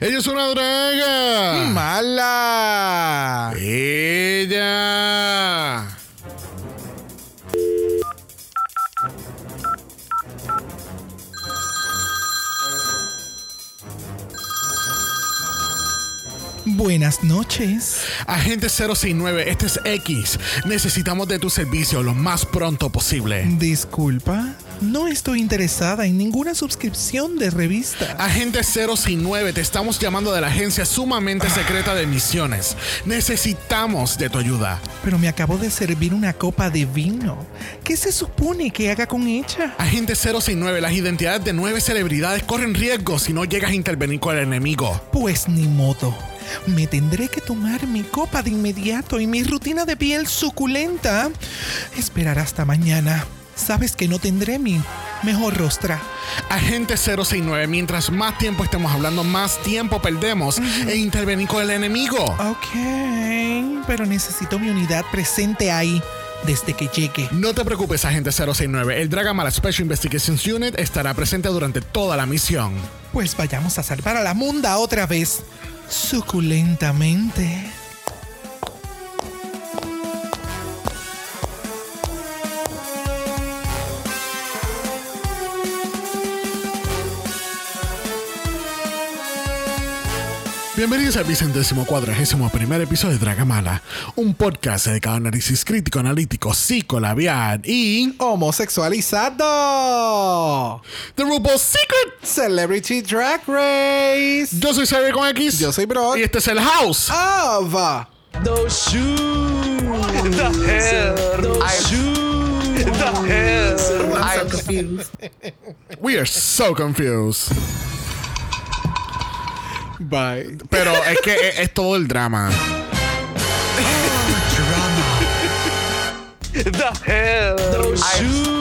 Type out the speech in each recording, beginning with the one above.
Ella es una draga. ¡Mala! Ella. Buenas noches. Agente 069, este es X. Necesitamos de tu servicio lo más pronto posible. Disculpa, no estoy interesada en ninguna suscripción de revista. Agente 069, te estamos llamando de la agencia sumamente secreta de misiones. Necesitamos de tu ayuda. Pero me acabo de servir una copa de vino. ¿Qué se supone que haga con ella? Agente 069, las identidades de nueve celebridades corren riesgo si no llegas a intervenir con el enemigo. Pues ni modo. Me tendré que tomar mi copa de inmediato y mi rutina de piel suculenta. Esperar hasta mañana. Sabes que no tendré mi mejor rostra. Agente 069, mientras más tiempo estemos hablando, más tiempo perdemos en intervenir con el enemigo. Ok, pero necesito mi unidad presente ahí desde que llegue. No te preocupes, agente 069. El Dragamala Special Investigations Unit estará presente durante toda la misión. Pues vayamos a salvar a la munda otra vez. Suculentamente. Bienvenidos al vicentésimo cuadragésimo primer episodio de Dragamala, un podcast dedicado a análisis crítico, analítico, psicolabial y Homosexualizado. The RuPaul's Secret. Celebrity Drag Race. Yo soy Xavier con X. Yo soy Brock. Y este es el House. Of. Those shoes. The hell. Those shoes. The hell. I'm so confused. We are so confused. Bye. Pero es que es, es todo el drama. The hell. Those shoes.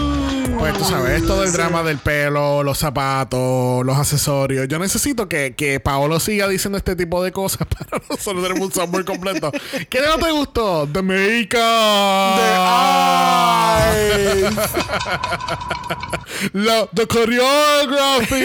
Pues tú sabes, es todo el drama del pelo, los zapatos, los accesorios. Yo necesito que, que Paolo siga diciendo este tipo de cosas para nosotros tener un software completo. ¿Qué no te gustó? The makeup. eyes. La, the choreography.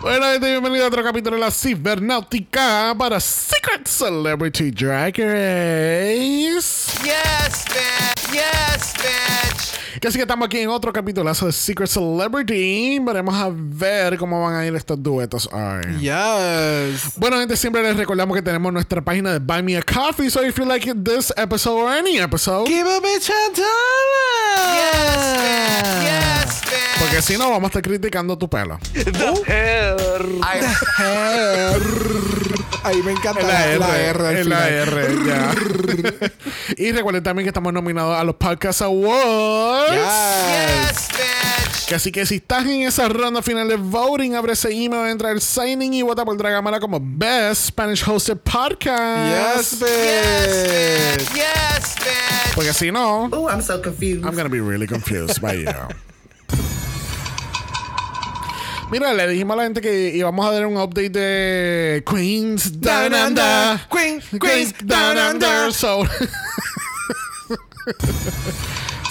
bueno, gente, bienvenido a otro capítulo de la Cibernáutica para Secret Celebrity Drag Race. Yes, bitch. Yes, bitch. Que así que estamos aquí en otro capitulazo de Secret Celebrity. Veremos a ver cómo van a ir estos duetos hoy. Yes. Bueno, gente, siempre les recordamos que tenemos nuestra página de Buy Me a Coffee. So if you like this episode or any episode, Give a bitch a dollar. Yes, bitch. Yes. Porque si no, vamos a estar criticando tu pelo. The hair. I Ahí me encanta En la R, la R la. R, ya. y recuerden también que estamos nominados a los Podcast Awards. Yes. Yes, bitch. Que así que si estás en esa ronda final de voting, abre ese email, entra al signing y vota por Dragamala como Best Spanish Hosted Podcast. Yes, bitch. Yes, bitch. Porque si no, Oh, I'm so confused. I'm gonna be really confused by you. Mira, le dijimos a la gente que íbamos a dar un update de Queens Down Under. Queen, Queens Down Under. So,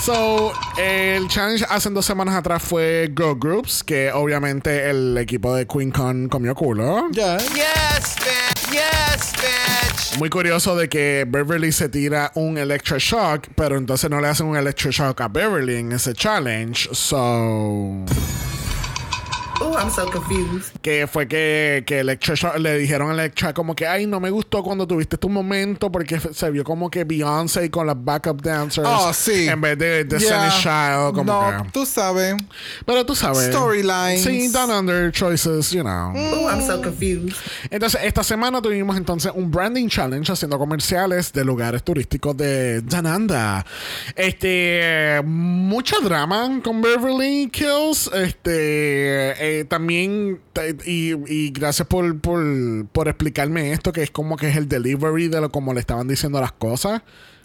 so, el challenge hace dos semanas atrás fue Girl Groups, que obviamente el equipo de QueenCon comió culo. Ya. Yes, bitch. Yes, bitch. Muy curioso de que Beverly se tira un electroshock, pero entonces no le hacen un electroshock a Beverly en ese challenge. So. Oh, I'm so confused. que fue que, que Electra le dijeron a Electra como que ay no me gustó cuando tuviste tu momento porque se vio como que Beyoncé con las backup dancers Oh, sí. en vez de Yeah. Destiny's Child como No, que tú sabes. pero tú sabes Storylines. sí down under choices you know Oh, I'm so confused. entonces esta semana tuvimos entonces un branding challenge haciendo comerciales de lugares turísticos de Dananda este mucho drama con Beverly Kills este eh, también y gracias por, por, por explicarme esto que es como que es el delivery de lo como le estaban diciendo las cosas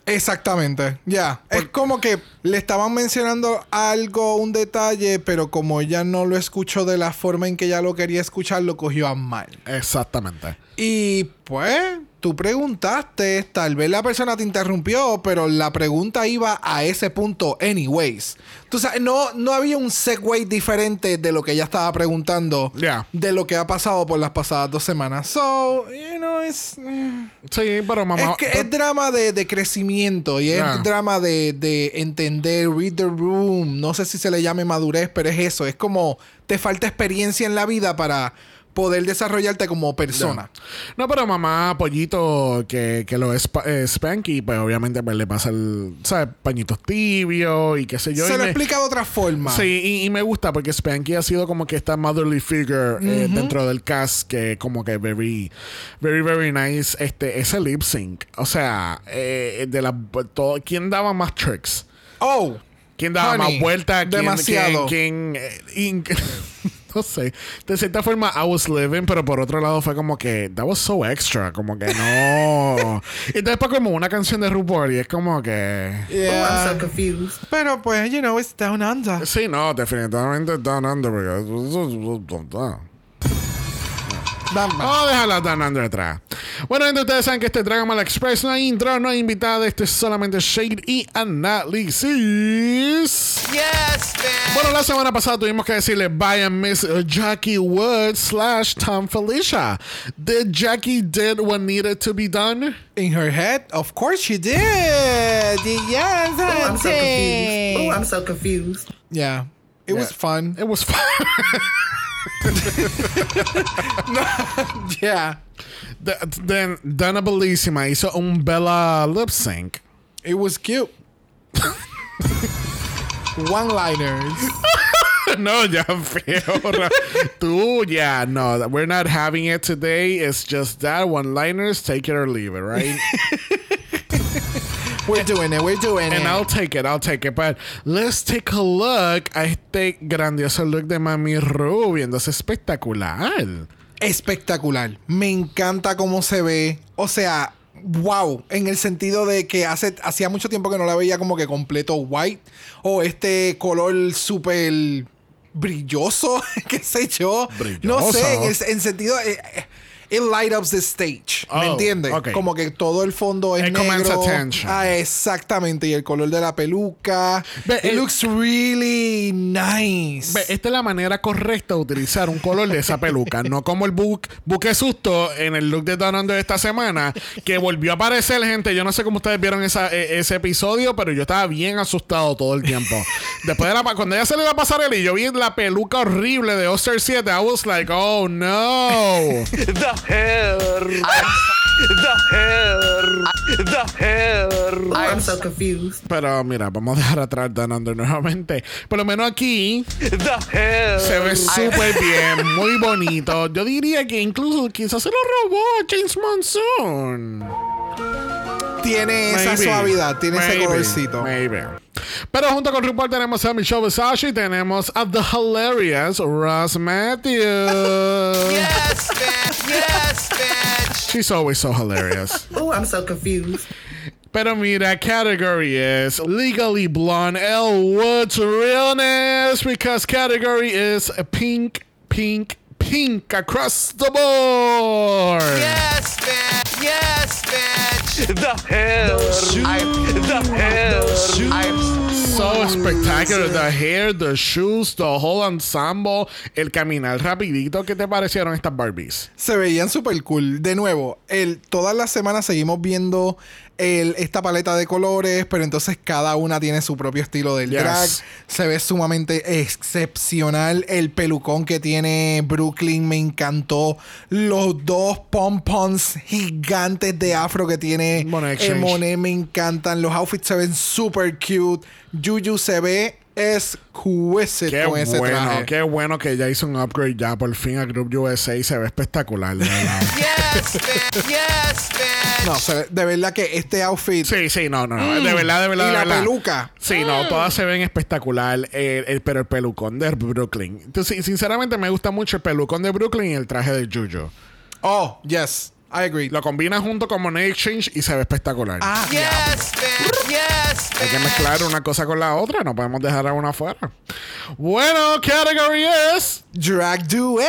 Exactamente, ya. Es como que le estaban mencionando algo, un detalle, pero como ella no lo escuchó de la forma en que ella lo quería escuchar, lo cogió a mal. exactamente Y pues, tú preguntaste, tal vez la persona te interrumpió, pero la pregunta iba a ese punto anyways. Tú sabes, no, no había un segue diferente de lo que ella estaba preguntando Yeah. de lo que ha pasado por las pasadas dos semanas. So, you know, es... mm, Sí, pero mamá. es que es drama de, de crecimiento y es Yeah. drama de, de entender, read the room. No sé si se le llame madurez, pero es eso. Es como te falta experiencia en la vida para poder desarrollarte como persona. No, pero mamá, pollito, que, que lo es eh, Spanky, pues obviamente pues, le pasa el, ¿sabes? Pañitos tibios y qué sé yo. se lo me- explica de otra forma. Sí, y, y me gusta porque Spanky ha sido como que esta motherly figure eh, dentro del cast que como que very, very, very nice. Este, ese lip sync. O sea, eh, de la todo, ¿quién daba más tricks? Oh, ¿Quién daba Honey, más vueltas? ¿Quién- demasiado. ¿Quién, quién, eh, no sé. De cierta forma, I was living, pero por otro lado fue como que that was so extra. Como que no. y después, como una canción de RuPaul, y es como que. Oh, I'm yeah. so confused. Pero pues, you know, it's down under. Sí, no, definitivamente Down Under. porque-. Vamos a dejar la Down Under atrás. Bueno, gente, ustedes saben que este Dragon Ball Express no hay intro, no hay invitada. Este es solamente Shade y análisis. Yes, bitch. Bueno, la semana pasada tuvimos que decirle bye a Miss Jackie Wood slash Tom Felicia. Did Jackie did what needed to be done? In her head, of course she did. Yes, Oh, I'm so confused. Oh, I'm so confused. Yeah. It was fun. It was fun. Yeah. The- Then Dana Bellissima hizo un Bella lip sync. It was cute. One-liners. no, ya feo. Tú, ya, no. We're not having it today. It's just that one-liners, take it or leave it, right? We're doing it. We're doing And it. I'll take it, I'll take it. But let's take a look a este grandioso look de Mami Ru, viéndose espectacular. espectacular. Me encanta cómo se ve. O sea, wow. En el sentido de que hace, hacía mucho tiempo que no la veía como que completo white. O este color súper brilloso, qué sé yo. No Brilloso. sé, en el en sentido... eh, eh, It light up the stage. ¿Me Oh, entiendes? ok. Como que todo el fondo es It negro. attention. Ah, exactamente. Y el color de la peluca. Ve, It el- looks really nice. Ve, esta es la manera correcta de utilizar un color de esa peluca. no como el buque, susto en el look de Down Under de esta semana, que volvió a aparecer, gente. Yo no sé cómo ustedes vieron esa- e- ese episodio, pero yo estaba bien asustado todo el tiempo. Después de la pa- cuando ella se le iba a pasar él y yo vi la peluca horrible de Oster 7, I was like, oh no. The hair. The hair. The hair. Oh, I'm so confused. Pero mira, vamos a dejar atrás Down Under nuevamente. Por lo menos aquí The hair. se ve súper bien, muy bonito. Yo diría que incluso quizás se lo robó James Monsoon. tiene esa suavidad, tiene ese Maybe. colorcito. Maybe. Pero junto con RuPaul tenemos a Michelle Visage y tenemos a The Hilarious Ross Matthews. Yes, bitch. Yes, bitch. She's always so hilarious. Oh, I'm so confused. Pero mira, category is Legally Blonde L. Woods Realness because category is a pink, pink, pink across the board. Yes, bitch. Yes, bitch. The hair. The hair. I'm So spectacular. The hair, the shoes, the whole ensemble, el caminar rapidito. ¿Qué te parecieron estas Barbies? Se veían súper cool. De nuevo, el, todas las semanas seguimos viendo el- esta paleta de colores, pero entonces cada una tiene su propio estilo del Yes. drag. Se ve sumamente excepcional. El pelucón que tiene Brooklyn me encantó. Los dos pompons gigantes de afro que tiene Monet eh, Monet me encantan. Los outfits se ven súper cute. Juju se ve exquisite Qué con ese bueno, traje. qué bueno que ya hizo un upgrade ya por fin a Group USA y se ve espectacular, de verdad. Yes, bitch. Yes, bitch. No, se ve- de verdad que este outfit Sí, sí, no, no, no. De verdad, de verdad, y de la verdad. peluca. Sí, no, todas se ven espectacular. eh, el- pero el pelucón de Brooklyn. Entonces, sinceramente, me gusta mucho el pelucón de Brooklyn y el traje de Juju. Oh, yes, I agree. Lo combina junto con Monet Exchange y se ve espectacular. Ah, Yes, bitch. Yes, Hay que mezclar una cosa con la otra, no podemos dejar a una afuera. Bueno, category es drag duet.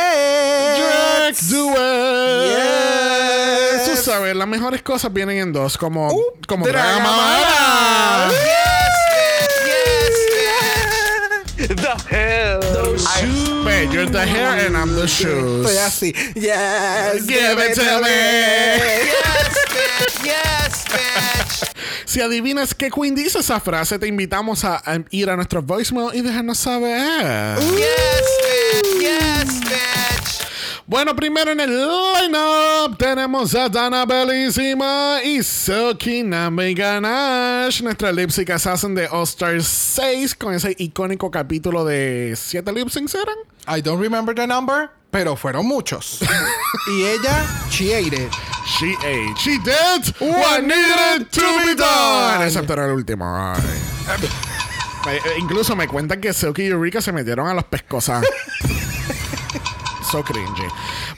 Drag Duet. Yes. Tú sabes, las mejores cosas vienen en dos, como, como Dragamala. Dragamala. Yes, You're the hair and I'm the shoes. Estoy así. Yes. Give it to me. yes, bitch. Yes, bitch. Si adivinas qué Queen dice esa frase, te invitamos a, a ir a nuestro voicemail y dejarnos saber. Yes, bitch. Yes, bitch. Bueno, primero en el lineup tenemos a Dana Bellissima y Silky Nambi Ganache, nuestra lip sync assassin de All Stars 6, con ese icónico capítulo de 7 lip syncs eran. I don't remember the number, pero fueron muchos. y ella, she ate it. She ate. She did what needed to be done. Excepto era el último. Eh, Incluso me cuentan que Silky y Eureka se metieron a los pescosas. So cringy.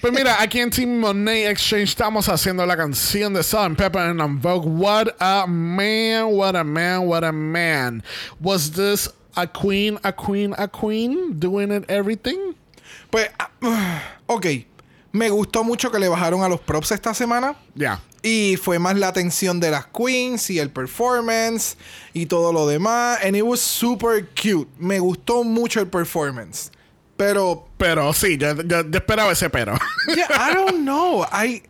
Pues mira, aquí en Team Monet Exchange estamos haciendo la canción de Salt and Pepper and On Vogue. What a man, what a man, what a man. Was this a queen, a queen, a queen doing it everything? Pues, ah, ok. Me gustó mucho que le bajaron a los props esta semana. Yeah. Y fue más la atención de las queens y el performance y todo lo demás. And it was super cute. Me gustó mucho el performance. Pero, Pero sí, yo, yo- yo esperaba ese pero. yeah, I don't know. I,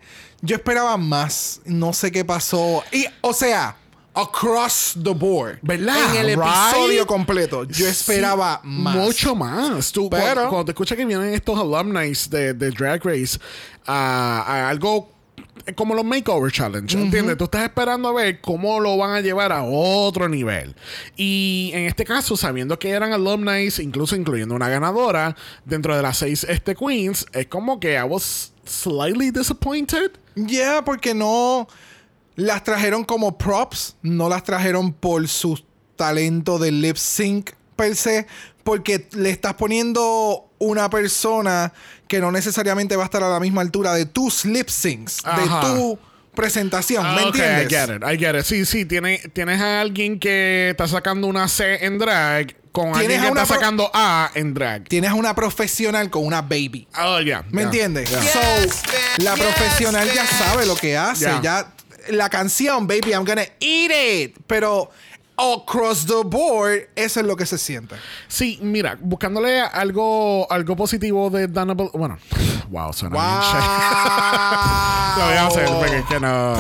yo esperaba más. No sé qué pasó. Y, o sea, across the board. ¿Verdad? En el Right? episodio completo. Yo esperaba Sí, más. Mucho más. Tú, Pero- cuando, cuando te escuchas que vienen estos alumni de, de Drag Race a, a algo como los Makeover Challenge, ¿entiendes? Tú estás esperando a ver cómo lo van a llevar a otro nivel. Y en este caso, sabiendo que eran alumni, incluso incluyendo una ganadora, dentro de las seis este, queens, es como que I was slightly disappointed. Yeah, porque no las trajeron como props, no las trajeron por su talento de lip sync per se, porque le estás poniendo una persona que no necesariamente va a estar a la misma altura de tus lip syncs, Ajá. de tu presentación, ¿me Ah, ok, entiendes? I get it, I get it. Sí, sí, tiene, tienes a alguien que está sacando una C en drag con alguien que está sacando A en drag. Tienes a una profesional con una baby. Oh, yeah. ¿Me yeah, entiendes? yeah. So, la Yes, profesional ya sabe lo que hace. Yeah. Ya la canción, baby, I'm gonna eat it. Pero across the board, eso es lo que se siente. Sí, mira, buscándole algo, algo positivo de Dana Bel- Bueno, wow, suena bien shady. Lo voy a hacer porque es que no.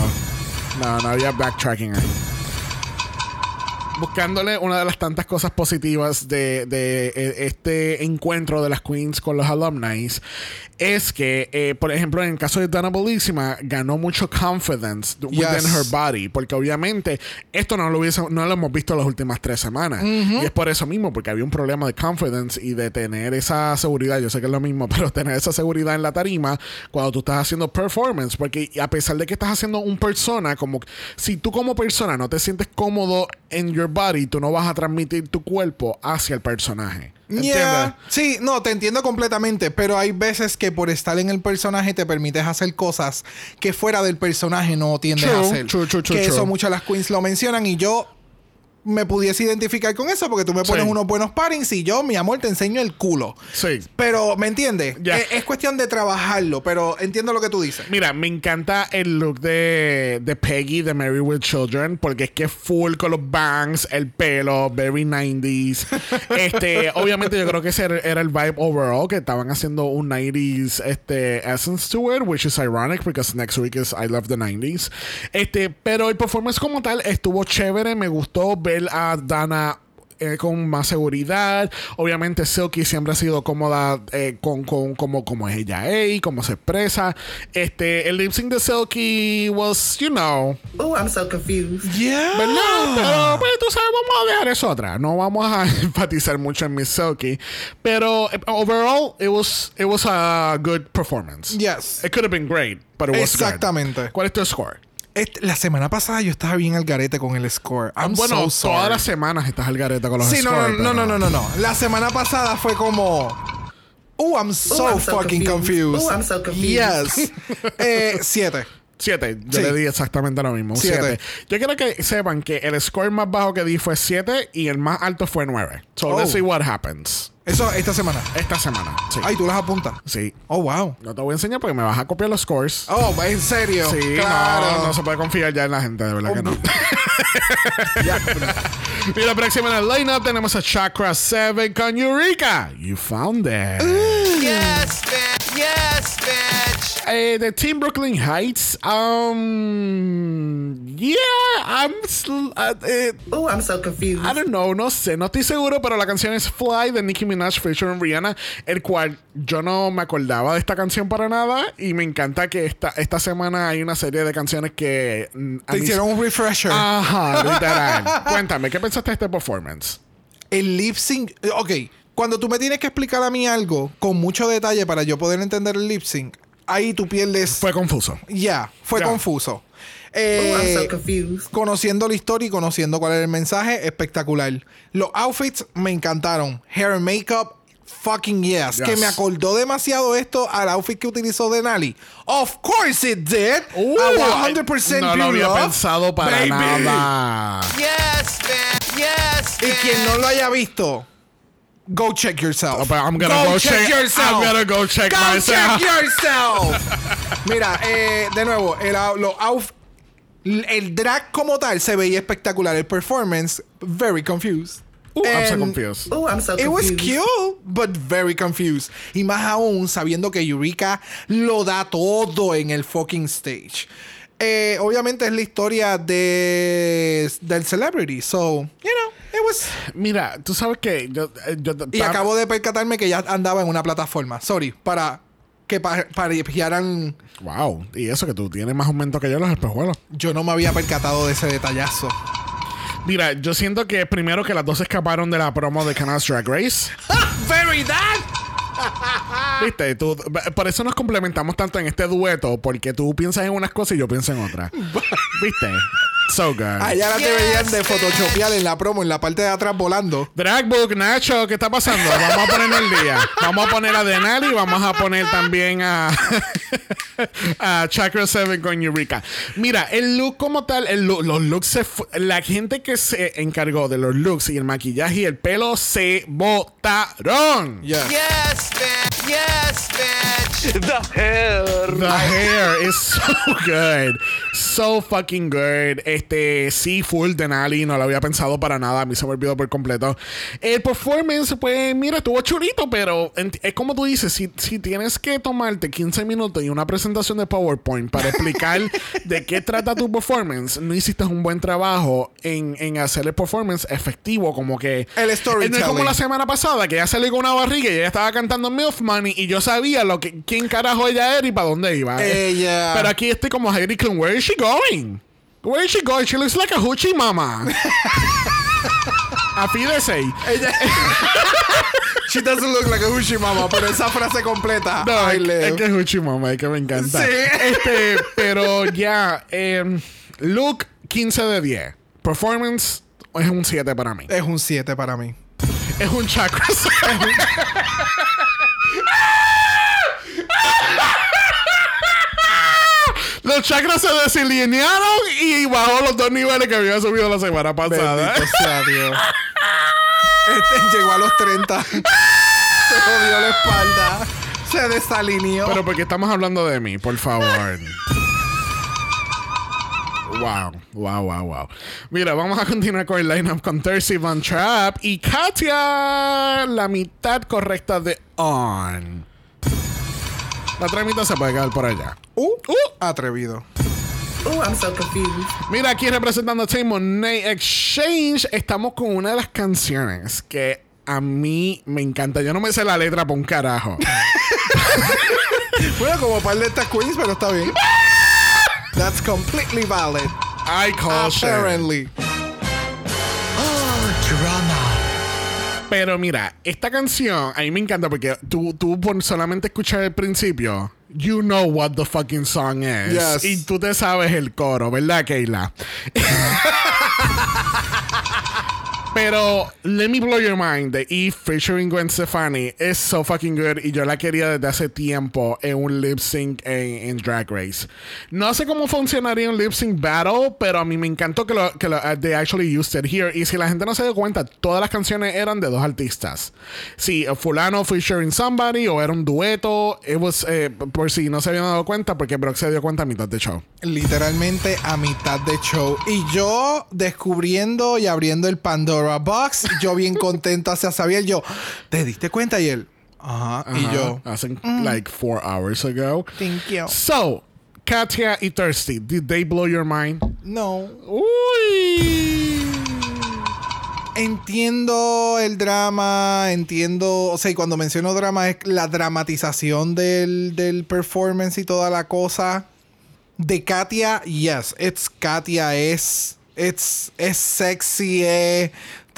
No, no había backtracking ahí. Buscándole una de las tantas cosas positivas de, de, eh, este encuentro de las queens con los alumni es que, eh, por ejemplo, en el caso de Dana Bellissima, ganó mucho confidence within Yes. her body, porque obviamente esto no lo, hubiese, no lo hemos visto las últimas tres semanas. Y es por eso mismo, porque había un problema de confidence y de tener esa seguridad. Yo sé que es lo mismo, pero tener esa seguridad en la tarima cuando tú estás haciendo performance, porque a pesar de que estás haciendo un persona, como si tú como persona no te sientes cómodo en your body, tú no vas a transmitir tu cuerpo hacia el personaje. Yeah. Sí, no, te entiendo completamente, pero hay veces que por estar en el personaje te permites hacer cosas que fuera del personaje no tiendes True, a hacer. true, que eso muchas las queens lo mencionan y yo me pudiese identificar con eso porque tú me pones Sí. unos buenos parings y yo, mi amor, te enseño el culo. Sí. Pero, ¿me entiendes? Ya. Es, es cuestión de trabajarlo, pero entiendo lo que tú dices. Mira, me encanta el look de, de Peggy de Mary with Children porque es que es full con los bangs, el pelo, very 90s. este, obviamente yo creo que ese era, era el vibe overall que estaban haciendo un 90s este essence to it, which is ironic because next week is I love the 90s. Este, pero el performance como tal estuvo chévere, me gustó ver a Dana eh, con más seguridad. Obviamente Silky siempre ha sido cómoda eh, con, con como, como es ella ey, cómo se expresa. Este, el lip sync de Silky was, you know, Oh, I'm so confused. Yeah. ¿verdad? Pero pues tú sabes, vamos a dejar eso otra. No vamos a enfatizar mucho en Miss Silky. Pero eh, overall, it was, it was a good performance. Yes. It could have been great, but it was good. Exactamente. ¿Cuál es tu score? Este, la semana pasada yo estaba bien al garete con el score. I'm bueno, so sorry. todas las semanas estás al gareta con los Sí, no, no, scores, no, no, pero- no, no, no. La semana pasada fue como. Oh, I'm so, I'm so fucking confused. confused. Oh, I'm so confused. Yes. eh, siete. Siete, yo Sí. le di exactamente lo mismo. Siete. Siete. Yo quiero que sepan que el score más bajo que di fue 7 y el más alto fue 9. So Oh. let's see what happens. Eso esta semana. esta semana. Sí. Ay, tú las apuntas. Sí. Oh, wow. No te voy a enseñar porque me vas a copiar los scores. Oh, en serio. Sí, claro. no, no se puede confiar ya en la gente, de verdad que no. Ya. y la próxima en el lineup tenemos a Chakra 7 con Eureka. You found it. Yes, bitch. Yes, bitch. Eh, de Team Brooklyn Heights. Um, yeah, I'm. uh, eh, Oh, I'm so confused. I don't know, no sé, no estoy seguro, pero la canción es Fly de Nicki Minaj featuring Rihanna, el cual yo no me acordaba de esta canción para nada y me encanta que esta, esta semana hay una serie de canciones que mm, a Te hicieron un refresher. Ajá, literal. Cuéntame, ¿qué pensaste de este performance? El lip sync. eh, Ok, cuando tú me tienes que explicar a mí algo con mucho detalle para yo poder entender el lip sync, ahí tú pierdes. Fue confuso. Ya, fue Ya. confuso. Oh, Eh, I'm so confused. conociendo la historia y conociendo cuál era el mensaje, espectacular. Los outfits me encantaron. Hair and makeup, fucking yes. Yes. Que me acordó demasiado esto al outfit que utilizó Denali. Of course it did. Uh, a 100% no lo pure había love. pensado para Baby. nada. Yes, bitch. Yes, Y bitch. quien no lo haya visto, go check yourself. But I'm gonna go check- I'm gonna go check Go myself. check yourself. Mira, eh, de nuevo, el, out- los el drag como tal se veía espectacular. El performance, very confused. Uh, I'm so confused. Oh, I'm so It was cute, but very confused. Y más aún sabiendo que Eureka lo da todo en el fucking stage. Eh, obviamente es la historia de del celebrity. So, you know, it was. Mira, tú sabes que yo, eh, yo Y acabo de percatarme que ya andaba en una plataforma. Sorry, para que pa-. Wow, y eso que tú tienes más aumento que yo en los espejuelos. Yo no me había percatado de ese detallazo. Mira, yo siento que primero que las dos escaparon de la promo de Canals Drag Race. Very that. ¿Viste? Tú, por eso nos complementamos tanto en este dueto, porque tú piensas en unas cosas y yo pienso en otras. ¿Viste? So good. Allá la te Yes, veían de photoshopear en la promo, en la parte de atrás volando. Dragbook, Nacho, ¿qué está pasando? Vamos a ponernos el día. Vamos a poner a Denali y vamos a poner también a, a Chakra 7 con Eureka. Mira, el look como tal, el look- los looks se la gente que se encargó de los looks y el maquillaje y el pelo se botaron. Yes, bitch. Yes, bitch. The hair. The hair is so good. So fucking good. Este, sí, full Denali. No lo había pensado para nada. A mí se me olvidó por completo. El performance, pues, mira, estuvo chulito, pero es como tú dices: si, si tienes que tomarte 15 minutos y una presentación de PowerPoint para explicar de qué trata tu performance, no hiciste un buen trabajo en, en hacer el performance efectivo. Como que. El No es como storytelling. la semana pasada que ella salió con una barriga y ella estaba cantando Milf Money y yo sabía lo que quién carajo ella era y para dónde iba. Ella. Pero aquí estoy como Heidi Klum. Where is she going? Where is she going? She looks like a hoochie mama. Afídese. Ella- She doesn't look like a Hushi mama, pero esa frase completa. No, es, es que es hoochie mama, es que me encanta. Sí. Este, pero ya, em, look 15 de 10. Performance es un 7 para mí. Es un 7 para mí. Es un chakra. Los chakras se desalinearon y bajó los dos niveles que había subido la semana pasada. Bendito sea Dios. Este llegó a los 30. Se jodió la espalda. Se desalineó. Pero porque estamos hablando de mí, por favor. Wow, wow, wow, wow. Mira, vamos a continuar con el lineup con Thirsty Van Trap y Katia, la mitad correcta de On. La tramita se puede quedar por allá. Uh, uh, atrevido. Oh, I'm so confused. Mira, aquí representando a Team Exchange, estamos con una de las canciones que a mí me encanta. Yo no me sé la letra por un carajo. Bueno, como par de estas queens, pero está bien. That's completely valid. I call. Apparently. Pero mira, esta canción a mí me encanta porque tú, tú por solamente escuchar el principio, you know what the fucking song is. Yes. Y tú te sabes el coro, ¿verdad, Keila? Pero Let Me Blow Your Mind de Eve featuring Gwen Stefani es so fucking good y yo la quería desde hace tiempo en un lip sync en, Drag Race. No sé cómo funcionaría un lip sync battle, pero a mí me encantó que lo que uh, they actually used it here. Y si la gente no se dio cuenta, todas las canciones eran de dos artistas. Si uh, fulano featuring somebody o era un dueto, it was, eh, por si no se habían dado cuenta, porque Brock se dio cuenta a mitad de show. Literalmente a mitad de show. Y yo descubriendo y abriendo el Pandora Box, yo bien contento hacia Xavier, yo, ¿te diste cuenta? Y él, ajá. Y yo, hace like four hours ago. thank you. So, Katia y Thirsty, did they blow your mind? No. Uy. Entiendo el drama, entiendo, o sea, y cuando menciono drama es la dramatización del, del performance y toda la cosa. De Katia, yes, it's Katia, es, it's, es sexy, es,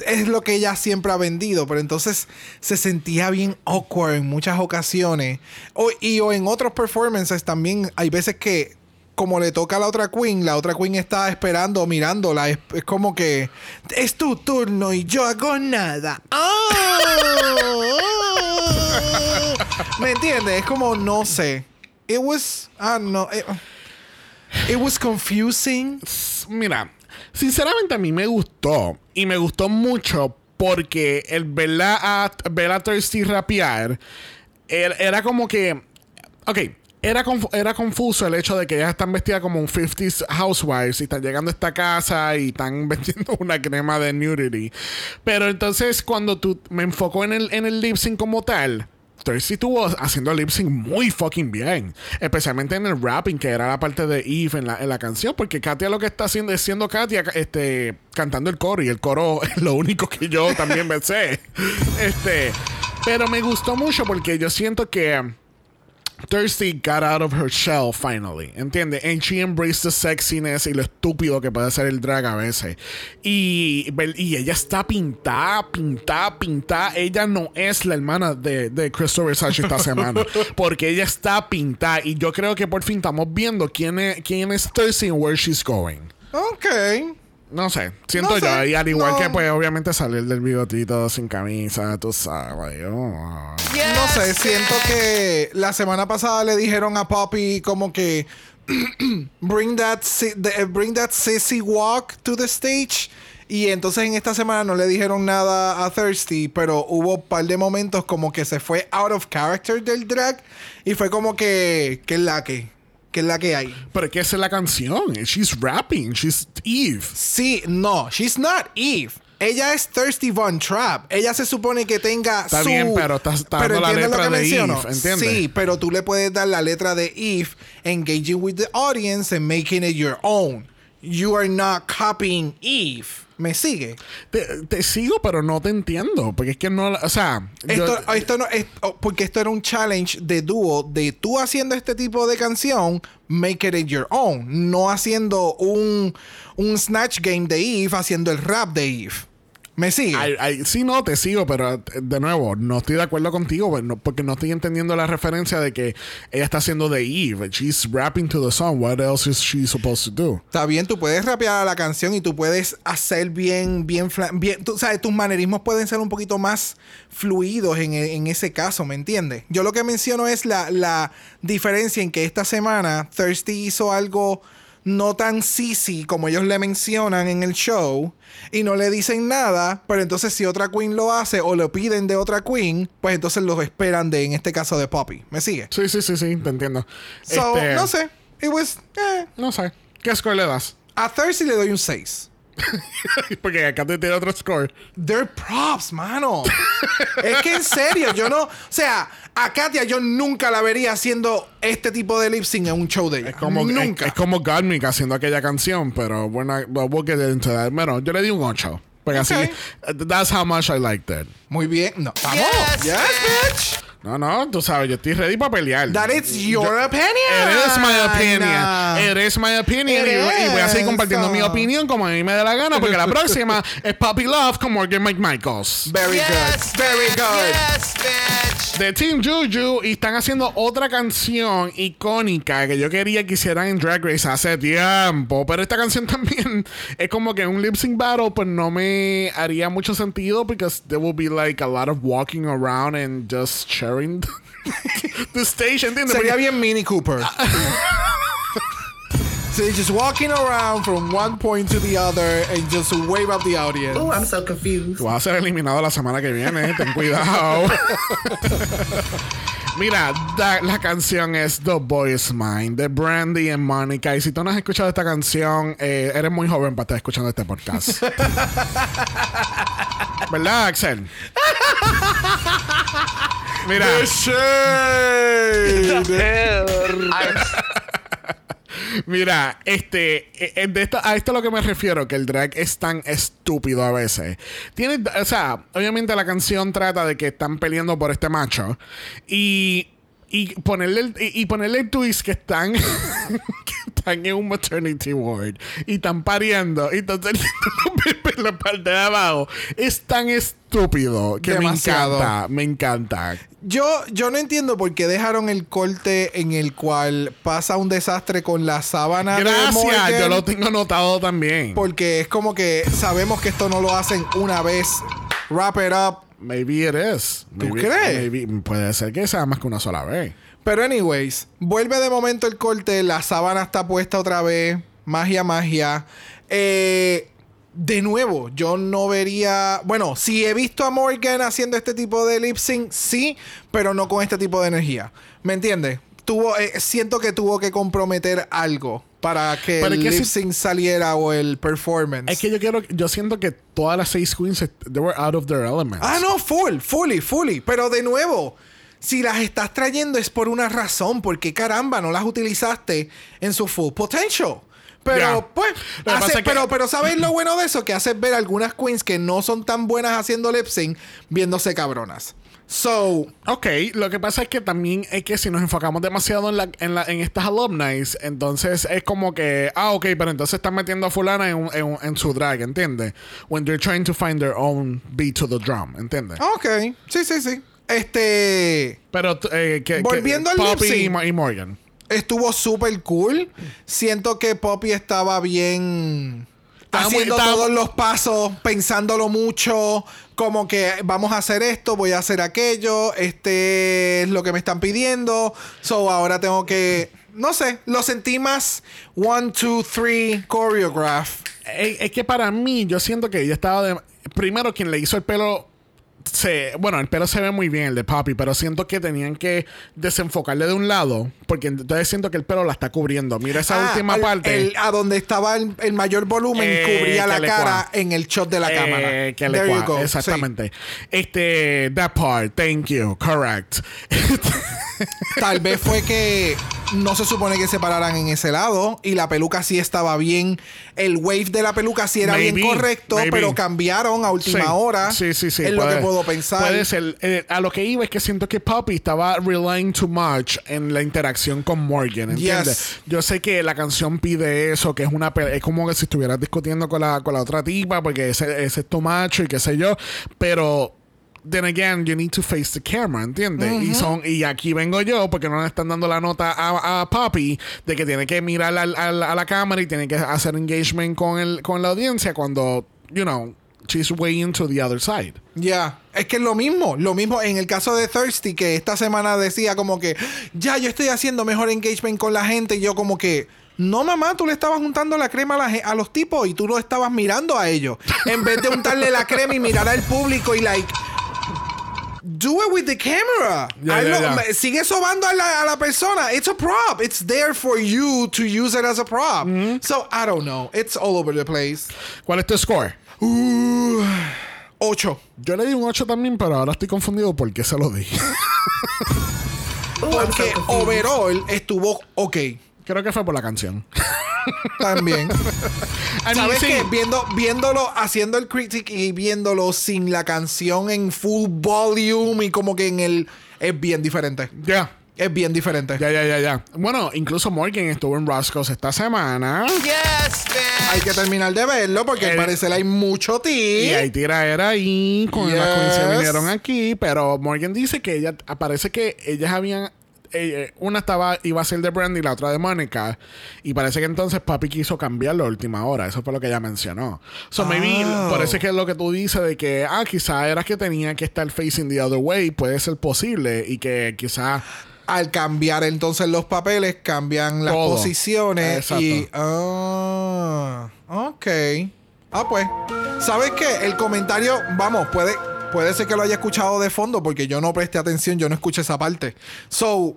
es lo que ella siempre ha vendido, pero entonces se sentía bien awkward en muchas ocasiones. O, y o en otros performances también hay veces que como le toca a la otra queen, la otra queen está esperando, mirándola. Es, es como que es tu turno y yo hago nada. ¡Ah! ¿Me entiendes? Es como no sé. It was, ah no, it, it was confusing. Mira, sinceramente a mí me gustó. Y me gustó mucho porque el verla a, Thirsty rapear era, como que. Ok. Era, era confuso el hecho de que ellas están vestidas como un 50s housewives y están llegando a esta casa y están vendiendo una crema de nudity. Pero entonces cuando tú me enfocó en el, en el lip sync como tal, Thirsty estuvo haciendo lip sync muy fucking bien. Especialmente en el rapping, que era la parte de Eve en la, en la canción. Porque Katia lo que está haciendo es siendo Katia este, cantando el coro. Y el coro es lo único que yo también me sé. Este, pero me gustó mucho porque yo siento que. Thirsty got out of her shell finally, ¿entiendes? And she embraced the sexiness y lo estúpido que puede ser el drag a veces. Y, y ella está pintada, pintada, pintada. Ella no es la hermana de, de Crystal Versace esta semana, porque ella está pintada. Y yo creo que por fin estamos viendo quién es, quién es Thirsty and where she's going. Ok. No sé, siento No yo. sé, Y al igual no. que, pues, obviamente salir del bigotito sin camisa, tú sabes. oh. No sé, siento que la semana pasada le dijeron a Poppy como que bring that si- the- bring that sissy walk to the stage. Y entonces en esta semana no le dijeron nada a Thirsty, pero hubo un par de momentos como que se fue out of character del drag y fue como que que la que que es la que hay. Pero es que esa es la canción. She's rapping. She's Eve. Sí, no, she's not Eve. Ella es Thirsty Von Trap. Ella se supone que tenga Está su... bien, pero estás- está dando la ¿entiendes lo letra que de menciono? Eve, ¿entiendes? Sí, pero tú le puedes dar la letra de Eve, engaging with the audience and making it your own. You are not copying Eve. ¿Me sigue? Te, te sigo, pero no te entiendo. Porque es que no. O sea. yo- Esto, esto no es oh, porque esto era un challenge de dúo de tú haciendo este tipo de canción, make it your own, no haciendo un, un snatch game de Eve haciendo el rap de Eve. ¿Me sigue? Ay, ay, sí, no, te sigo, pero eh, de nuevo, no estoy de acuerdo contigo pues, porque no estoy entendiendo la referencia de que ella está haciendo de Eve. She's rapping to the song. What else is she supposed to do? Está bien, tú puedes rapear a la canción y tú puedes hacer bien, bien, bien, tú sabes, tus manerismos pueden ser un poquito más fluidos en, e- en ese caso, ¿me entiendes? Yo lo que menciono es la, la diferencia en que esta semana Thirsty hizo algo no tan sissy como ellos le mencionan en el show y no le dicen nada, pero entonces si otra queen lo hace o lo piden de otra queen, pues entonces los esperan de, en este caso, de Poppy. ¿Me sigue? Sí, sí, sí, sí, te entiendo. So, Este, no sé. It was, eh. No sé. ¿Qué score le das? A Thirsty le doy un 6. porque acá te tiene otro score. They're props, mano. es que en serio, yo no. O sea, a Katia yo nunca la vería haciendo este tipo de lip sync en un show de ella. Es como, nunca. Es, es como Garmic haciendo aquella canción, pero bueno, we'll get into that. Bueno, yo le di un 8. Porque así, Ok. that's how much I liked it. Muy bien. No, vamos. Yes, Yes, bitch. No, no, tú sabes, yo estoy ready para pelear. That is your Yo- opinion. It is my opinion. It is my opinion. It y, y voy a seguir is. compartiendo mi opinión como a mí me dé la gana, porque la próxima es Puppy Love con Morgan McMichaels. Very yes, good. Very good. Yes. De Team Juju y están haciendo otra canción icónica que yo quería que hicieran en Drag Race hace tiempo. Pero esta canción también es como que un lip sync battle, pues no me haría mucho sentido because there will be like a lot of walking around and just sharing the stage, ¿entiendes? Sería Porque- bien Mini Cooper. so you're just walking around from one point to the other and just wave up the audience. Oh, I'm so confused. Tú vas a ser eliminado la semana que viene, ten cuidado. Mira, da- la canción es The Boy Is Mine de Brandy y Monica. Y si tú no has escuchado esta canción, eh, eres muy joven para estar escuchando este podcast. ¿Verdad, Axel? Mira, mira, este, eh, eh, de esto, a esto es lo que me refiero, que el drag es tan estúpido a veces. Tiene, o sea, obviamente la canción trata de que están peleando por este macho y y ponerle el, y, y ponerle el twist que están que están en un maternity ward y están pariendo y están teniendo los bebés en la parte de abajo es tan estúpido que Demasiado. me encanta me encanta Yo, yo no entiendo por qué dejaron el corte en el cual pasa un desastre con la sábana de gracias Morgan, yo lo tengo anotado también Porque es como que sabemos que esto no lo hacen una vez. Wrap it up. Maybe it is ¿Tú crees? maybe- puede ser que sea más que una sola vez Pero anyways, vuelve de momento el corte, la sábana está puesta otra vez, magia, magia. Eh, de nuevo, yo no vería, bueno, si he visto a Morgan haciendo este tipo de lip sync, sí, pero no con este tipo de energía. ¿Me entiendes? Tuvo, eh, siento que tuvo que comprometer algo para que Pero el es que lip si- sync saliera o el performance. es que yo quiero yo siento que todas las seis queens they were out of their elements Ah, no, full, fully, fully. Pero de nuevo, si las estás trayendo es por una razón, porque caramba, no las utilizaste en su full potential. Pero pues, hace- que- pero, pero ¿sabes lo bueno de eso? Que haces ver algunas queens que no son tan buenas haciendo lip sync viéndose cabronas. So, Ok, lo que pasa es que también es que si nos enfocamos demasiado en, la, en, la- en estas alumni, entonces es como que, ah, ok, pero entonces están metiendo a fulana en, en, en su drag, ¿entiendes? When they're trying to find their own beat to the drum, ¿entiendes? ok, sí, sí, sí. Este Pero eh, que, que- Volviendo al Poppy y, y Morgan. estuvo súper cool. Siento que Poppy estaba bien haciendo todos los pasos, pensándolo mucho, como que vamos a hacer esto, voy a hacer aquello, este es lo que me están pidiendo, so ahora tengo que, no sé, lo sentí más one, two, three, choreograph. Es, es que para mí, yo siento que ella estaba de. Primero, quien le hizo el pelo. Se, bueno, el pelo se ve muy bien, el de Poppy, pero siento que tenían que desenfocarle de un lado, porque entonces siento que el pelo la está cubriendo. Mira esa Ah, última al- parte. el- a donde estaba el, el mayor volumen, Eh, cubría la cara en el shot de la Eh, cámara. que There you. Sí. Exactamente. Este, that part, thank you, correct. Tal vez fue que no se supone que se pararan en ese lado y la peluca sí estaba bien. El wave de la peluca sí era bien correcto, maybe. pero cambiaron a última Sí, hora. Sí, sí, sí. Lo que puedo pensar. Puede ser. Eh, a lo que iba es que siento que Poppy estaba relying too much en la interacción con Morgan, ¿entiendes? Yes. Yo sé que la canción pide eso, que es una es como que si estuvieras discutiendo con la, con la otra tipa, porque ese, ese es tu macho y qué sé yo, pero then again, you need to face the camera, ¿entiendes? Y son y aquí vengo yo porque no le están dando la nota a, a Poppy de que tiene que mirar al- a la cámara y tiene que hacer engagement con el con la audiencia cuando, you know, she's way into the other side. Ya, es que es lo mismo, lo mismo en el caso de Thirsty, que esta semana decía como que, ya, yo estoy haciendo mejor engagement con la gente, y yo como que, no mamá, tú le estabas juntando la crema a, la a los tipos y tú lo estabas mirando a ellos, en vez de untarle la crema y mirar al público y like... Do it with the camera. Me- Sigue sobando a la, a la persona. It's a prop. It's there for you to use it as a prop. So, I don't know. It's all over the place. ¿Cuál es tu score? Uh, ocho. Yo le di un 8 también, pero ahora estoy confundido por qué se lo di. Porque overall estuvo ok. Creo que fue por la canción. También. ¿Sabes sí. qué? Viendo, viéndolo, haciendo el critic y viéndolo sin la canción en full volume y como que en el. Es bien diferente. Ya. Es bien diferente. Ya, ya, ya, ya. Bueno, incluso Morgan estuvo en Roscoe's esta semana. Yes, man. Hay que terminar de verlo porque al El- parecer hay mucho ti. Y hay tiraera ahí con las queens que Yes. vinieron aquí. Pero Morgan dice que ella, parece que ellas habían. eh, una estaba iba a ser de Brandy y la otra de Mónica. Y parece que entonces papi quiso cambiarlo a última hora. Eso fue lo que ella mencionó. So maybe Oh. parece que es lo que tú dices de que, ah, quizá era que tenía que estar facing the other way. Puede ser posible. Y que quizá. Al cambiar entonces los papeles, cambian las Todo. posiciones Exacto. y... Ah, ok. Ah, pues. ¿Sabes qué? El comentario, vamos, puede, puede ser que lo haya escuchado de fondo porque yo no presté atención, yo no escuché esa parte. So,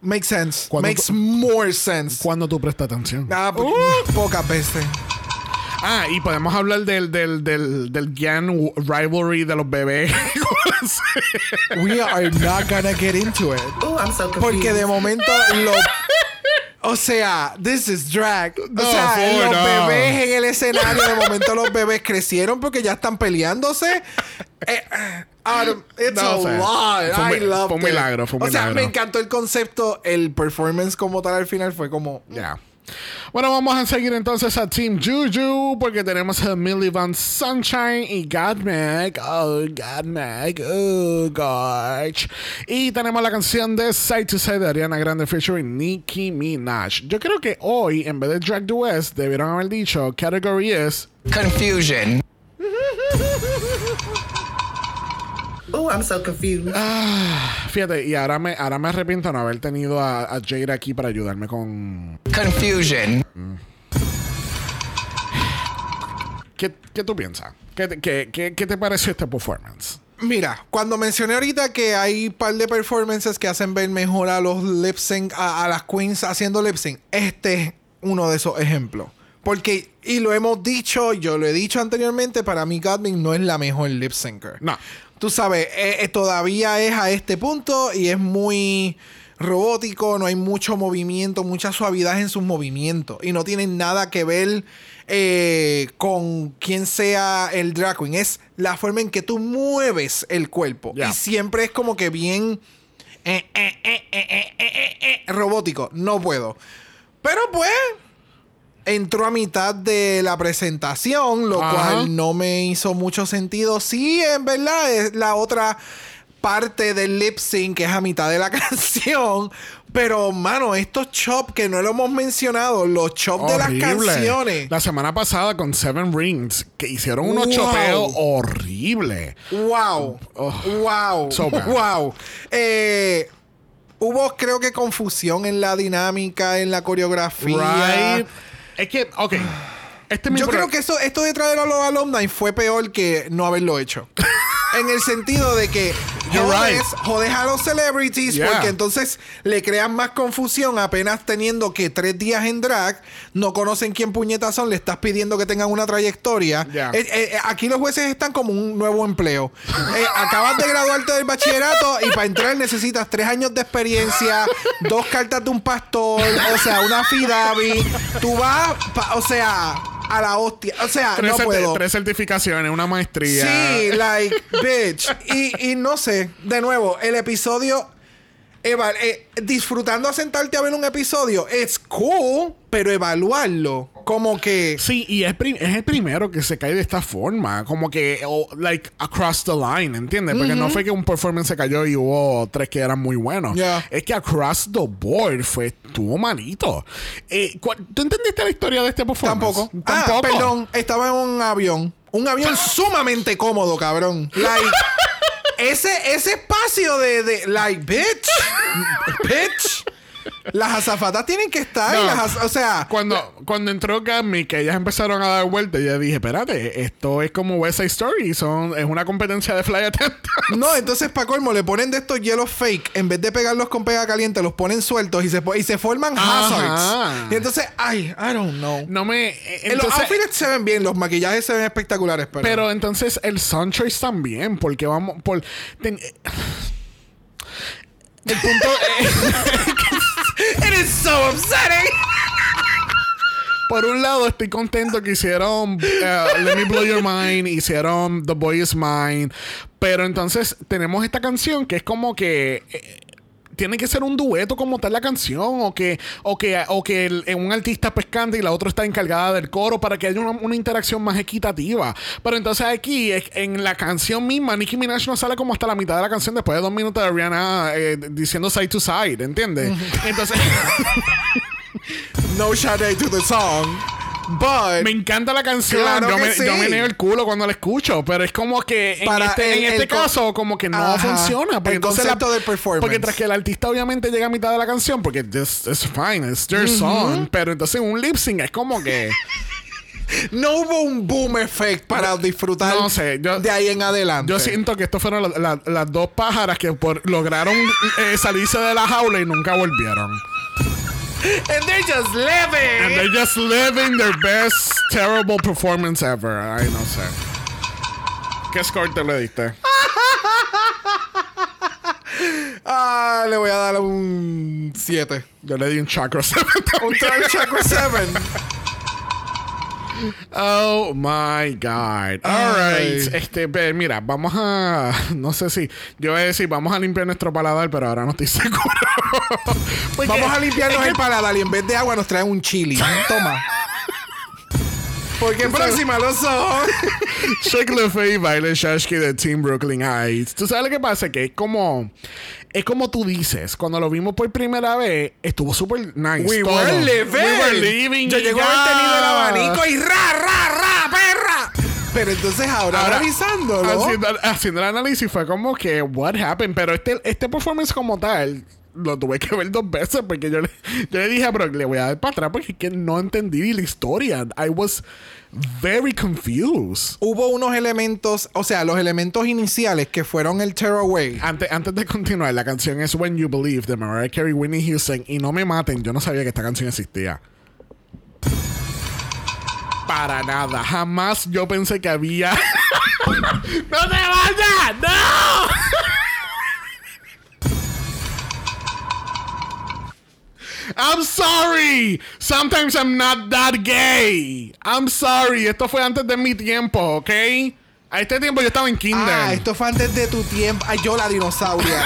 makes sense. Cuando Makes more sense. Cuando tú prestas atención. Ah, po- pocas veces. Ah, y podemos hablar del, del, del, del gang rivalry de los bebés. We are not gonna get into it. Oh, I'm so confused. Porque de momento lo. O sea, this is drag. O No, sea, los no. bebés en el escenario, de momento los bebés crecieron porque ya están peleándose. Eh, Adam, it's No, a o sea, lot. fue un I loved fue un milagro, fue un O sea, milagro. me encantó el concepto. El performance como tal al final fue como. Ya. Bueno, vamos a seguir entonces a Team Juju porque tenemos a Millie Van Sunshine y Godmag. Oh, Godmag. Oh, gosh. Y tenemos la canción de Side to Side de Ariana Grande featuring Nicki Minaj. Yo creo que hoy, en vez de Drag the West, debieron haber dicho category is Confusion. Oh, I'm so confused. Fíjate, y ahora me, ahora me arrepiento no haber tenido a, a Jade aquí para ayudarme con. Confusion. ¿Qué, qué tú piensas? ¿Qué, te- qué, qué, qué te pareció este performance? Mira, cuando mencioné ahorita que hay un par de performances que hacen ver mejor a los lip sync, a, a las queens haciendo lip sync, este es uno de esos ejemplos. Porque, y lo hemos dicho, yo lo he dicho anteriormente, para mí Godwin no es la mejor lip syncer. No. Tú sabes, eh, eh, todavía es a este punto y es muy robótico, no hay mucho movimiento, mucha suavidad en sus movimientos y no tienen nada que ver eh, con quien sea el drag queen. Es la forma en que tú mueves el cuerpo y siempre es como que bien eh, eh, robótico. No puedo. Pero pues entró a mitad de la presentación, lo Ajá. cual no me hizo mucho sentido. Sí, en verdad, es la otra parte del lip sync que es a mitad de la canción. Pero, mano, estos chops que no lo hemos mencionado, los chops de las canciones. La semana pasada con Seven Rings, que hicieron unos Wow. chopeos horribles. Wow. Wow. So bad. wow. Eh, hubo, creo que, confusión en la dinámica, en la coreografía. Right. Es que, ok. Este es mi Yo pro- creo que eso, esto de traer a los alumni fue peor que no haberlo hecho. en el sentido de que You're jodes, right. jodes a los celebrities Yeah. porque entonces le crean más confusión apenas teniendo que tres días en drag, no conocen quién puñetas son, le estás pidiendo que tengan una trayectoria. Yeah. Eh, eh, aquí los jueces están como un nuevo empleo. Eh, acabas de graduarte del bachillerato y para entrar necesitas tres años de experiencia, dos cartas de un pastor, o sea, una fidavi. Tú vas, pa- o sea, a la hostia. O sea, tres, no puedo. tres certificaciones, una maestría. Sí, like, bitch. Y, y no sé, de nuevo, el episodio. Eva- eh, disfrutando a sentarte a ver un episodio es cool, pero evaluarlo como que. Sí, y es, prim- es el primero que se cae de esta forma, como que, oh, like, across the line, ¿entiendes? Porque no fue que un performance se cayó y hubo tres que eran muy buenos. Yeah. Es que across the board fue, estuvo malito. Eh, ¿cu- ¿Tú entendiste la historia de este performance? Tampoco. Ah, perdón, estaba en un avión. Un avión sumamente cómodo, cabrón. Like. Ese, ese espacio de, de like, bitch. bitch. Las azafatas tienen que estar. No. las o sea, Cuando, cuando entró Gami, que ellas empezaron a dar vueltas, yo dije, espérate, esto es como West Side Story, son, es una competencia de fly attendant. No, entonces para colmo le ponen de estos hielos fake, en vez de pegarlos con pega caliente, los ponen sueltos y se, y se forman Ajá. hazards. Y entonces, ay, I don't know. No me... eh, los outfits se ven bien, los maquillajes se ven espectaculares, pero. Pero entonces el Sun Choice también, porque vamos por. ten- el punto. eh, por un lado, estoy contento que hicieron eh, Let Me Blow Your Mind, hicieron The Boy Is Mine. Pero entonces tenemos esta canción que es como que. Eh, tiene que ser un dueto como tal la canción o que o que o que el- un artista pues canta y la otra está encargada del coro para que haya una, una interacción más equitativa. Pero entonces aquí en la canción misma Nicki Minaj no sale como hasta la mitad de la canción después de dos minutos de Rihanna eh, diciendo side to side, ¿entiendes? Entonces No shade to the song. But me encanta la canción. Claro yo, me, sí. yo me neo el culo cuando la escucho, pero es como que en Para este, en este el caso como que no Ajá. funciona. Porque El entonces concepto del performance. Porque tras que el artista obviamente llega a mitad de la canción, porque es es fine, it's their song, pero entonces un lip sync es como que no hubo un boom effect para disfrutar No sé, yo- de ahí en adelante. yo siento que estos fueron la- la- las dos pájaras que por- lograron eh, salirse de la jaula y nunca volvieron. And they're just living. And they're just living their best terrible performance ever. Ay, no sé. ¿Qué score te le diste? Ah, le voy a dar un 7. Yo le di un chakra 7 Un Chakra 7. Oh my God. All right. Este, mira, vamos a. No sé si. Yo voy a decir, vamos a limpiar nuestro paladar, pero ahora no estoy seguro. Porque- Vamos a limpiarnos es que- el paladar y en vez de agua nos traen un chili. Toma. Porque próxima los ojos. Shake LaFay y Baile Shashki de Team Brooklyn Heights. ¿Tú sabes lo que pasa? Que es como. Es como tú dices. Cuando lo vimos por primera vez, estuvo súper nice. We todo. were living. We were living. Yo llego a haber tenido el abanico y ra, ra, ra, perra. Pero entonces ahora, Ahora, haciendo el análisis fue como que, what happened? Pero este, este performance como tal, lo tuve que ver dos veces porque yo le, yo le dije a Brock, le voy a dar para atrás porque es que no entendí la historia. I was very confused. Hubo unos elementos, o sea, los elementos iniciales que fueron el Tearaway. Antes, antes de continuar, la canción es When You Believe de Mariah Carey, Whitney Houston. Y no me maten, yo no sabía que esta canción existía. Para nada. Jamás yo pensé que había. ¡No te vayas! ¡No! I'm sorry. Sometimes I'm not that gay. I'm sorry. Esto fue antes de mi tiempo, ¿ok? A este tiempo yo estaba en kinder. Ah, esto fue antes de tu tiempo. Ay, yo la dinosauria.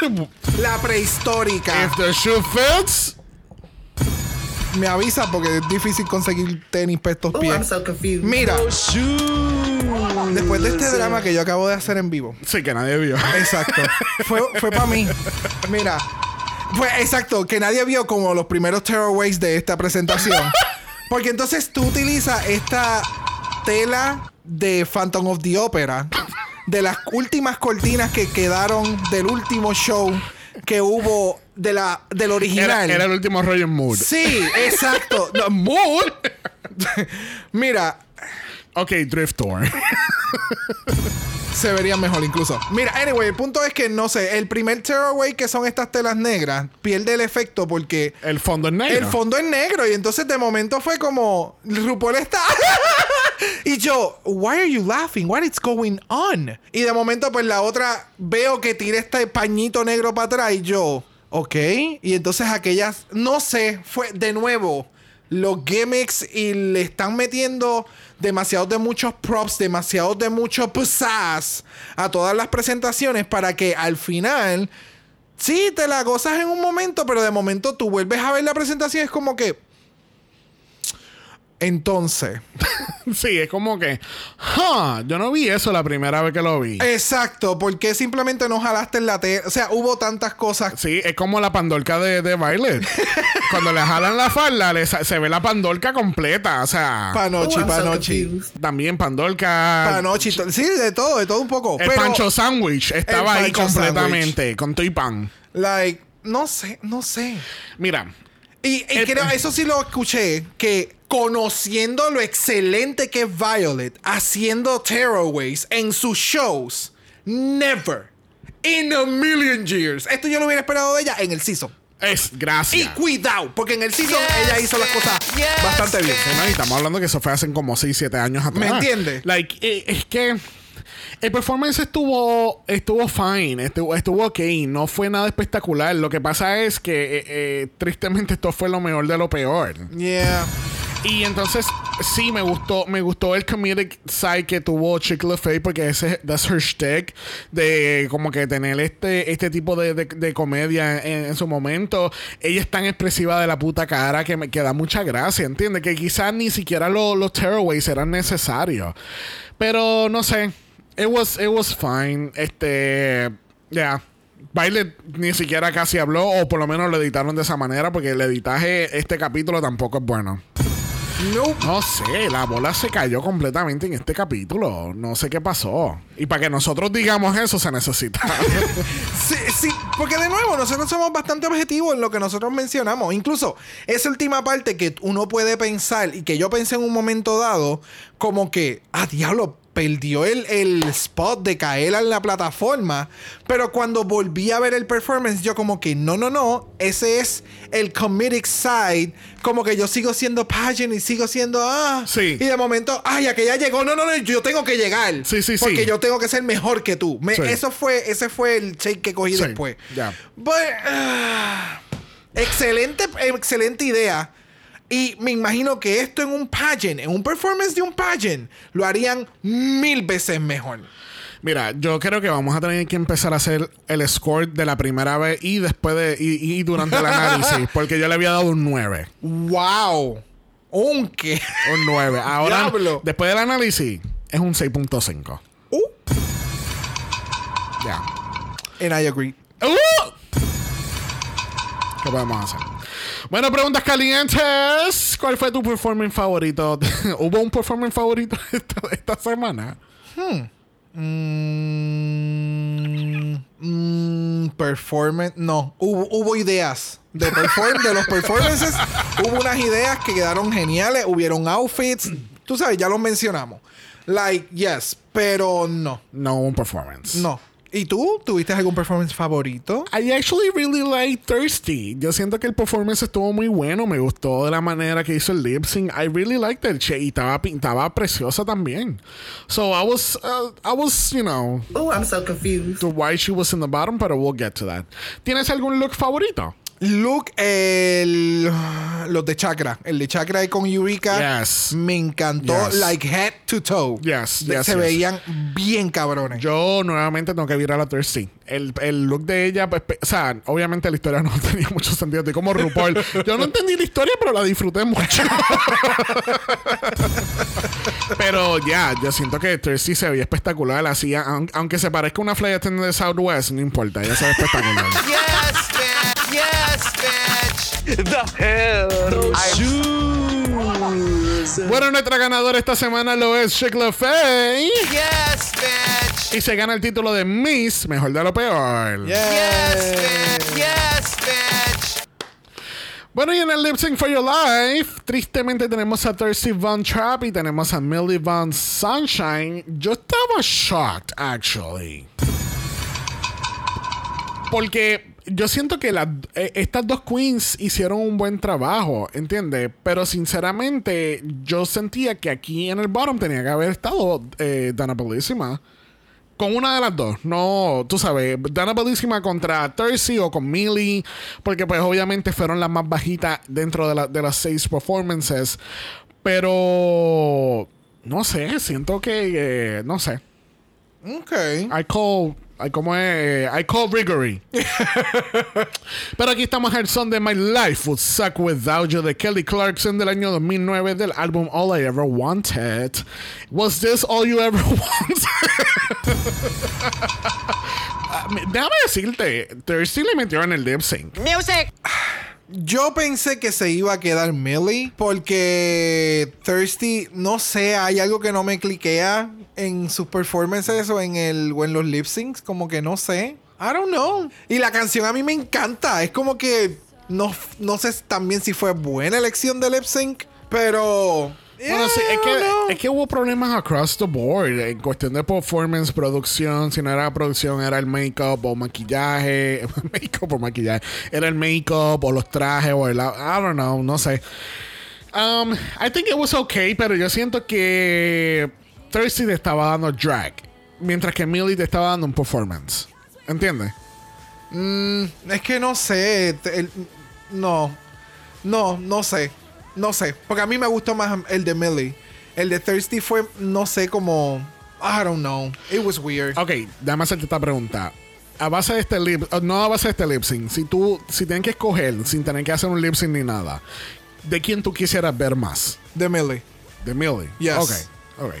la prehistórica. If the shoe fits, Me avisa porque es difícil conseguir tenis para estos Oh, pies. I'm so confused. Mira, después de este drama que yo acabo de hacer en vivo. sí que nadie vio. Exacto. fue fue para mí. Mira. Fue exacto, que nadie vio como los primeros Terrorways de esta presentación. Porque entonces tú utilizas esta tela de Phantom of the Opera, de las últimas cortinas que quedaron del último show que hubo de la, del original. Era, era el último Roger Mood. Sí, exacto. No, mood. Mira, Ok, Drift Tour. se vería mejor incluso. Mira, anyway, el punto es que no sé, el primer Tearaway que son estas telas negras pierde el efecto porque el fondo es negro. el fondo es negro y entonces de momento fue como RuPaul está y yo, why are you laughing? What is going on? Y de momento pues la otra veo que tira este pañito negro para atrás y yo, ok, y entonces aquellas, no sé, fue de nuevo los gimmicks y le están metiendo demasiados de muchos props, demasiados de mucho pizzazz a todas las presentaciones para que al final sí te la gozas en un momento, pero de momento tú vuelves a ver la presentación y es como que entonces, sí, es como que, huh, yo no vi eso la primera vez que lo vi. exacto, porque simplemente no jalaste en la tela, o sea, hubo tantas cosas Sí, es como la pandorca de, de Violet. Cuando le jalan la falda, le se ve la pandorca completa. O sea, Oh, panochi, panochi, también pandorca. panochi, sí, de todo, de todo un poco, el pero pancho sandwich estaba ahí completamente, con y pan. like no sé, no sé. Mira, Y, y El- creo, eso sí lo escuché, que conociendo lo excelente que es Violet haciendo Tearaways en sus shows, never in a million years. Esto yo lo hubiera esperado de ella en el season. es Y gracias. cuidado, porque en el season ella hizo las cosas bastante bien. No, y estamos hablando que eso fue hace como 6, 7 años atrás. ¿Me entiendes? Like, eh, es que el performance estuvo estuvo fine, estuvo, estuvo ok, no fue nada espectacular. Lo que pasa es que eh, eh, tristemente esto fue lo mejor de lo peor. Yeah. Y entonces sí me gustó, me gustó el comedic side que tuvo Chick LaFay porque ese that's her shtick de como que tener este este tipo de, de- comedia en, su momento. Ella es tan expresiva de la puta cara que me que da mucha gracia, ¿entiendes? Que quizás ni siquiera lo- los tearaways eran necesarios. Pero no sé, it was it was fine. Este, ya. Violet ni siquiera casi habló, o por lo menos lo editaron de esa manera, porque el editaje, este capítulo tampoco es bueno. Nope. No sé, la bola se cayó completamente en este capítulo. No sé qué pasó. Y para que nosotros digamos eso se necesita. Sí, sí, porque de nuevo, nosotros somos bastante objetivos en lo que nosotros mencionamos. Incluso esa última parte que uno puede pensar y que yo pensé en un momento dado, como que, ah, diablo, perdió el, el spot de caer en la plataforma. Pero cuando volví a ver el performance, yo como que, no, no, no, ese es el comedic side. Como que yo sigo siendo pageant y sigo siendo, ah. Sí. Y de momento, ay, aquella llegó, no, no, no, yo tengo que llegar. Sí, sí, sí. Porque yo tengo que ser mejor que tú. Me- Sí. Eso fue, ese fue el shake que cogí Sí, después. ya. But, ah, excelente, excelente idea. Y me imagino que esto en un pageant, en un performance de un pageant, lo harían mil veces mejor. Mira, yo creo que vamos a tener que empezar a hacer el score de la primera vez y después de. y, y durante el análisis. porque yo le había dado un 9. ¡Wow! ¿Un qué? Un 9. Ahora, Diablo. después del análisis, es un 6.5. Uh, Ya. and I agree. ¡Uh! ¿Qué podemos hacer? Bueno, preguntas calientes. ¿Cuál fue tu performance favorito? ¿Hubo un performance favorito esta, esta semana? Mm, mm, performance. No, hubo, hubo ideas. De, perform, de los performances, hubo unas ideas que quedaron geniales. Hubieron outfits. Tú sabes, ya los mencionamos. Like, yes, pero no. No hubo un performance. No. ¿Y tú? ¿Tuviste algún performance favorito? I actually really like Thirsty. Yo siento que el performance estuvo muy bueno. Me gustó de la manera que hizo el lip sync. I really liked it. Che, y estaba, pin- estaba preciosa también. So I was, uh, I was, you know, Oh, I'm so confused. to why she was in the bottom, pero we'll get to that. ¿Tienes algún look favorito? Look, el, los de Chakra. El de Chakra y con Eureka. Yes. Me encantó. Yes. Like head to toe. Yes, De- yes, Se yes. veían bien cabrones. Yo nuevamente tengo que virar a Thirsty. El, el look de ella, pues, pe- o sea, obviamente la historia no tenía mucho sentido. Estoy como RuPaul. Yo no entendí la historia, pero la disfruté mucho. pero ya, yo siento que Thirsty se veía espectacular. Hacía, aun- aunque se parezca una flight attendant de Southwest, no importa, ella se ve espectacular. Yes. Yes, bitch. The hell. I'm bueno, nuestra ganadora esta semana lo es Chick LaFay. Yes, bitch. Y se gana el título de Miss, mejor de lo peor. Yes, bitch. Yes, bitch. Bueno, y en el Lip Sync for Your Life, tristemente tenemos a Thirsty Von Trap y tenemos a Millie Von Sunshine. Yo estaba shocked, actually. Porque yo siento que las- eh, estas dos queens hicieron un buen trabajo, ¿entiendes? Pero sinceramente, yo sentía que aquí en el bottom tenía que haber estado eh, Dana Bellissima. Con una de las dos. No, tú sabes, Dana Bellissima contra Thirsty o con Millie. Porque pues obviamente fueron las más bajitas dentro de, la- de las seis performances. Pero... No sé, siento que... eh, no sé. Ok. I call... I, como es? I call Rigory. Pero aquí estamos al son de My Life Would Suck Without You de Kelly Clarkson del año 2009 del álbum All I Ever Wanted. Was this all you ever wanted? Ah, me- Déjame decirte, Thirsty le metió en el lip sync. Yo pensé que se iba a quedar Millie porque Thirsty, no sé, hay algo que no me cliquea en sus performances o en el o en los lip syncs, como que no sé. I don't know. Y la canción a mí me encanta, es como que no, no sé también si fue buena elección de lip sync, pero Bueno, sí, es don't que, es que hubo problemas across the board en cuestión de performance, producción. Si no era producción, era el make-up o maquillaje. make-up o maquillaje. Era el make-up o los trajes o el. I don't know, no sé. Um, I think it was okay, pero yo siento que Thirsty te estaba dando drag, mientras que Millie te estaba dando un performance. ¿Entiendes? Mm, es que no sé. el- no. No, no sé. No sé, porque a mí me gustó más el de Millie. El de Thirsty fue, no sé, como. I don't know. It was weird. Ok, déjame hacerte esta pregunta. A base de este lip, uh, no a base de este lip sync, si tú, si tienen que escoger sin tener que hacer un lip sync ni nada, ¿de quién tú quisieras ver más? De Millie. De Millie. Yes. Ok, ok.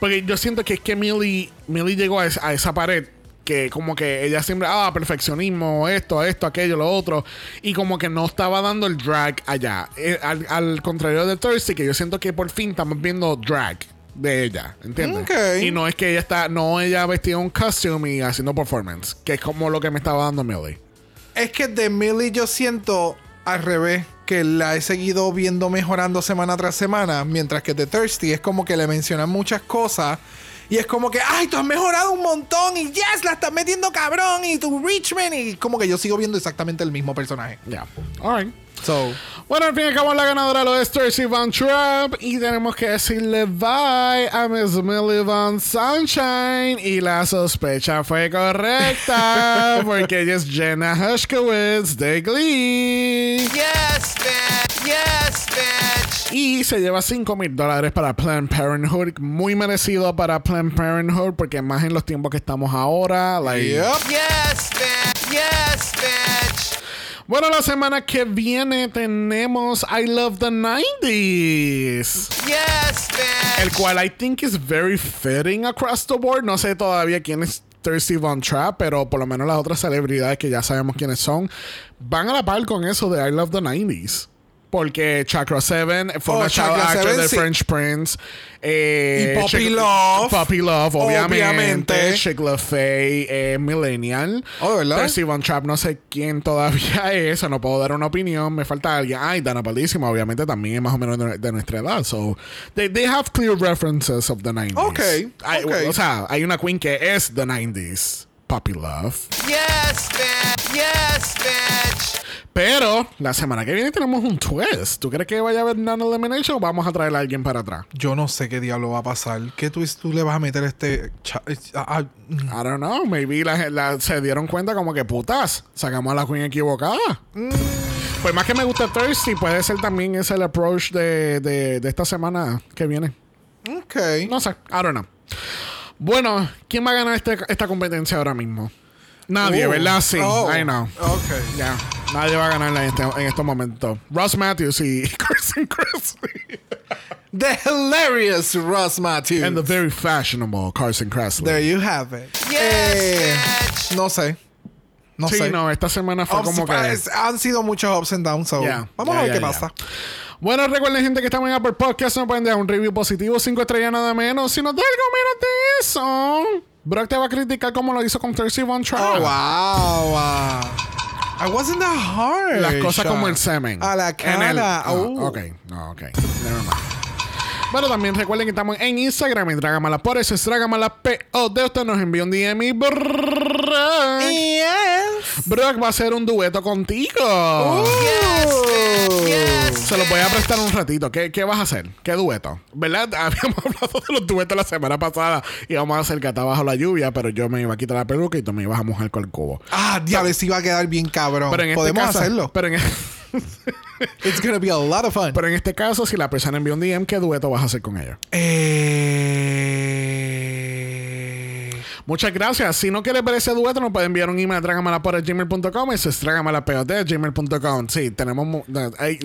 Porque yo siento que es que Millie, Millie llegó a, esa- a esa pared que como que ella siempre, ah, perfeccionismo, esto, esto, aquello, lo otro. Y como que no estaba dando el drag allá. Eh, al, al contrario de Thirsty, que yo siento que por fin estamos viendo drag de ella, ¿entiendes? Y no es que ella está, no ella vestida un costume y haciendo performance, que es como lo que me estaba dando Millie. Es que de Millie yo siento al revés, que la he seguido viendo mejorando semana tras semana, mientras que de Thirsty es como que le mencionan muchas cosas y es como que, ay, tú has mejorado un montón y yes, la estás metiendo cabrón y tu Richmond y como que yo sigo viendo exactamente el mismo personaje. Ya. Alright. So, Bueno, al fin y al cabo la ganadora lo es Thirsty Von Trapp y tenemos que decirle bye a Miss Millie Von Sunshine y la sospecha fue correcta porque ella es Jenna Hushkowitz de Glee Yes, bitch. Yes, bitch. Y se lleva 5 mil dólares para Planned Parenthood muy merecido para Planned Parenthood porque más en los tiempos que estamos ahora like, yep. Yes, bitch. Yes, bitch. bueno la semana que viene tenemos I Love the 90s Yes, bitch. El cual I think is very fitting across the board. No sé todavía quién es Thirsty Von Trapp, pero por lo menos las otras celebridades que ya sabemos quiénes son van a la par con eso de I Love the 90s. Porque Chakra 7 fue Oh, una child Chakra actor 7, de sí. French Prince. Eh, Y Puppy Chick- Love. Puppy Love, obviamente. Obviamente. Chick LaFay, eh, Millennial. Oh, ¿verdad? Thirsty Von Trapp, no sé quién todavía es, o no puedo dar una opinión. Me falta alguien. Ay, Dana Paldísima, obviamente también es más o menos de, de nuestra edad. So, they, they have clear references of the 90s. Ok, Hay- ok. O sea, hay una queen que es the 90s. Puppy Love. Yes, bitch. Yes. Pero la semana que viene tenemos un twist. ¿Tú crees que vaya a haber non-elimination o vamos a traer a alguien para atrás? Yo no sé qué diablo va a pasar. ¿Qué twist tú le vas a meter a este... cha- ah, mm. I don't know. Maybe la, la- se dieron cuenta como que putas. Sacamos a la queen equivocada. Pues más que me gusta Thirsty, puede ser también ese el approach de, de, de esta semana que viene. ok. No sé. I don't know. Bueno, ¿quién va a ganar este- esta competencia ahora mismo? Nadie. ¿verdad? Sí. Oh. I know. Ok. Ya. Nadie va a ganarla en, este- en estos momentos. Ross Matthews y Carson Kressley. The hilarious Ross Matthews. And the very fashionable Carson Kressley. There you have it. Yes, Eh, no sé. No sí, sé. no, esta semana fue Ups- como que... es- Han sido muchos ups and downs. so Ya, Vamos ya, a ver qué pasa. Bueno, recuerden, gente, que estamos en Apple Podcast. No pueden dejar un review positivo, cinco estrellas nada menos. Si nos da algo menos de eso, Brock te va a criticar como lo hizo con Thirsty Von Trapp. Oh, wow. wow. I wasn't that hard. Las cosas como el semen. A la En el- cara. Ah, Oh. Ok, no, ok. Never mind. Bueno, también recuerden que estamos en Instagram en Dragamala. Por eso es Dragamala POD. Usted nos envía un DM y Brock, va a hacer un dueto contigo. Yes, bitch. Yes, Se los voy a prestar un ratito. ¿Qué, qué vas a hacer? ¿Qué dueto? ¿Verdad? Habíamos hablado de los duetos la semana pasada y vamos a hacer cata bajo la lluvia, pero yo me iba a quitar la peluca y tú me ibas a mojar con el cubo. Ah, diablo, sí va a quedar bien cabrón. Pero en este Podemos caso, hacerlo. Pero en, It's gonna be a lot of fun. pero en este caso, si la persona envió un DM, ¿qué dueto vas a hacer con ella? Eh... Muchas gracias. Si no quieres ver ese dueto, nos puede enviar un email a dragamala.gmail.com. Eso es dragamala.gmail.com. Sí, tenemos...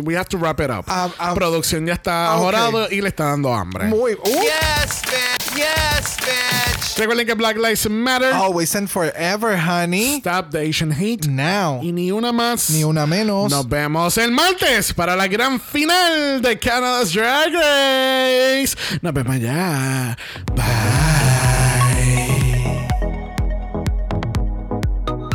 we have to wrap it up. Ah, ah, Producción ya está ok. jorado y le está dando hambre. Muy... Uh, Yes, bitch. Yes, bitch. Recuerden que Black Lives Matter. Always and forever, honey. Stop the Asian hate. Now. Y ni una más. Ni una menos. Nos vemos el martes para la gran final de Canada's Drag Race. Nos vemos allá. Bye.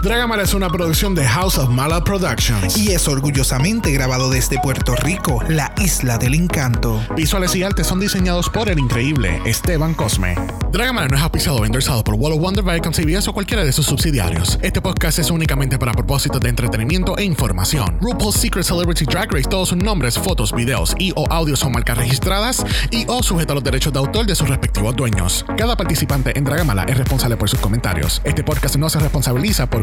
Dragamala es una producción de House of Mala Productions. Y es orgullosamente grabado desde Puerto Rico, la isla del encanto. Visuales y artes son diseñados por el increíble Esteban Cosme. Dragamala no es auspiciado o endorsado por Wall of Wonder, Viacom CBS o cualquiera de sus subsidiarios. Este podcast es únicamente para propósitos de entretenimiento e información. RuPaul's Secret Celebrity Drag Race, todos sus nombres, fotos, videos y o audios son marcas registradas y o sujetos a los derechos de autor de sus respectivos dueños. Cada participante en Dragamala es responsable por sus comentarios. Este podcast no se responsabiliza por